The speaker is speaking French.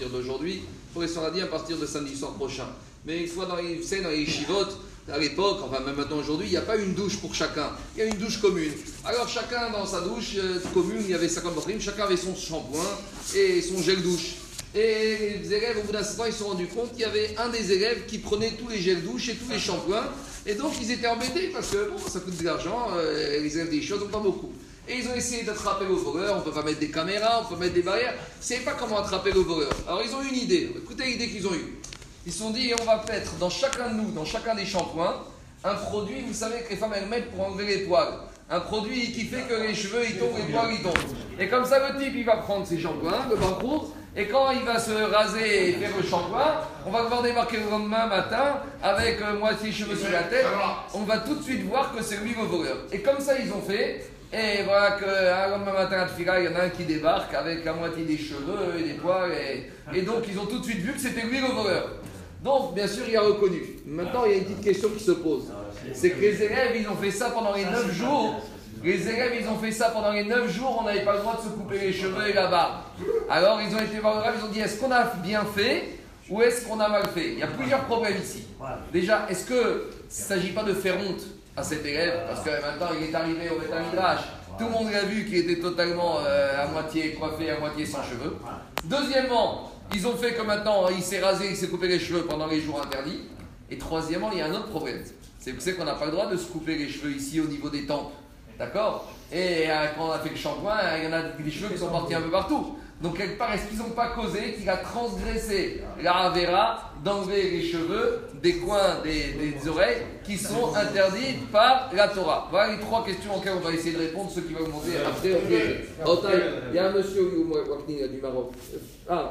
partir d'aujourd'hui, pour les Sfaradim à partir de samedi soir prochain. Mais une fois dans les, vous savez, dans les chivotes, à l'époque, enfin même maintenant aujourd'hui, il n'y a pas une douche pour chacun. Il y a une douche commune. Alors chacun dans sa douche euh, commune, il y avait 50 batteries, chacun avait son shampoing et son gel douche. Et les élèves, au bout d'un certain temps, ils se sont rendus compte qu'il y avait un des élèves qui prenait tous les gels douche et tous les shampoings. Et donc ils étaient embêtés parce que bon, ça coûte de l'argent, euh, les élèves des choses, donc pas beaucoup. Et ils ont essayé d'attraper le voleur, on peut pas mettre des caméras, on peut mettre des barrières. Ils ne savaient pas comment attraper le voleur. Alors ils ont eu une idée, écoutez l'idée qu'ils ont eue. Ils se sont dit, on va mettre dans chacun de nous, dans chacun des shampoings, un produit, vous savez que les femmes elles mettent pour enlever les poils. Un produit qui fait que les cheveux ils tombent, les poils ils tombent. Et comme ça, le type il va prendre ses shampoings, le parcours, et quand il va se raser et faire le shampoing, on va le voir débarquer le lendemain matin avec euh, moitié cheveux sur la tête. On va tout de suite voir que c'est lui le voleur. Et comme ça, ils ont fait. Et voilà que le matin il y en a un qui débarque avec la moitié des cheveux et des poils. Et, donc, ils ont tout de suite vu que c'était lui le voleur. Donc, bien sûr, il a reconnu. Maintenant, il y a une petite question qui se pose. C'est que les élèves, ils ont fait ça pendant les 9 jours. Les élèves, ils ont fait ça pendant les 9 jours, on n'avait pas le droit de se couper les cheveux et la barbe. Alors, ils ont été voir le rave, ils ont dit est-ce qu'on a bien fait ou est-ce qu'on a mal fait? Il y a plusieurs problèmes ici. Déjà, est-ce que ne s'agit pas de faire honte? À cet élève Parce que maintenant, il est arrivé au Midrash. Tout le monde l'a vu qu'il était totalement euh, à moitié coiffé, à moitié sans cheveux. Deuxièmement, ils ont fait que maintenant, il s'est rasé, il s'est coupé les cheveux pendant les jours interdits. Et troisièmement, il y a un autre problème. C'est qu'on n'a pas le droit de se couper les cheveux ici au niveau des tempes. D'accord Et euh, quand on a fait le shampoing, il y en a des cheveux qui sont partis un peu partout. Donc, quelque part, est-ce qu'ils n'ont pas causé qu'il a transgressé la Ravera d'enlever les cheveux des coins des, des oreilles qui sont interdits par la Torah? Voilà les trois questions auxquelles on va essayer de répondre, ceux qui vont monter après. Il y a un monsieur du Maroc. Ah,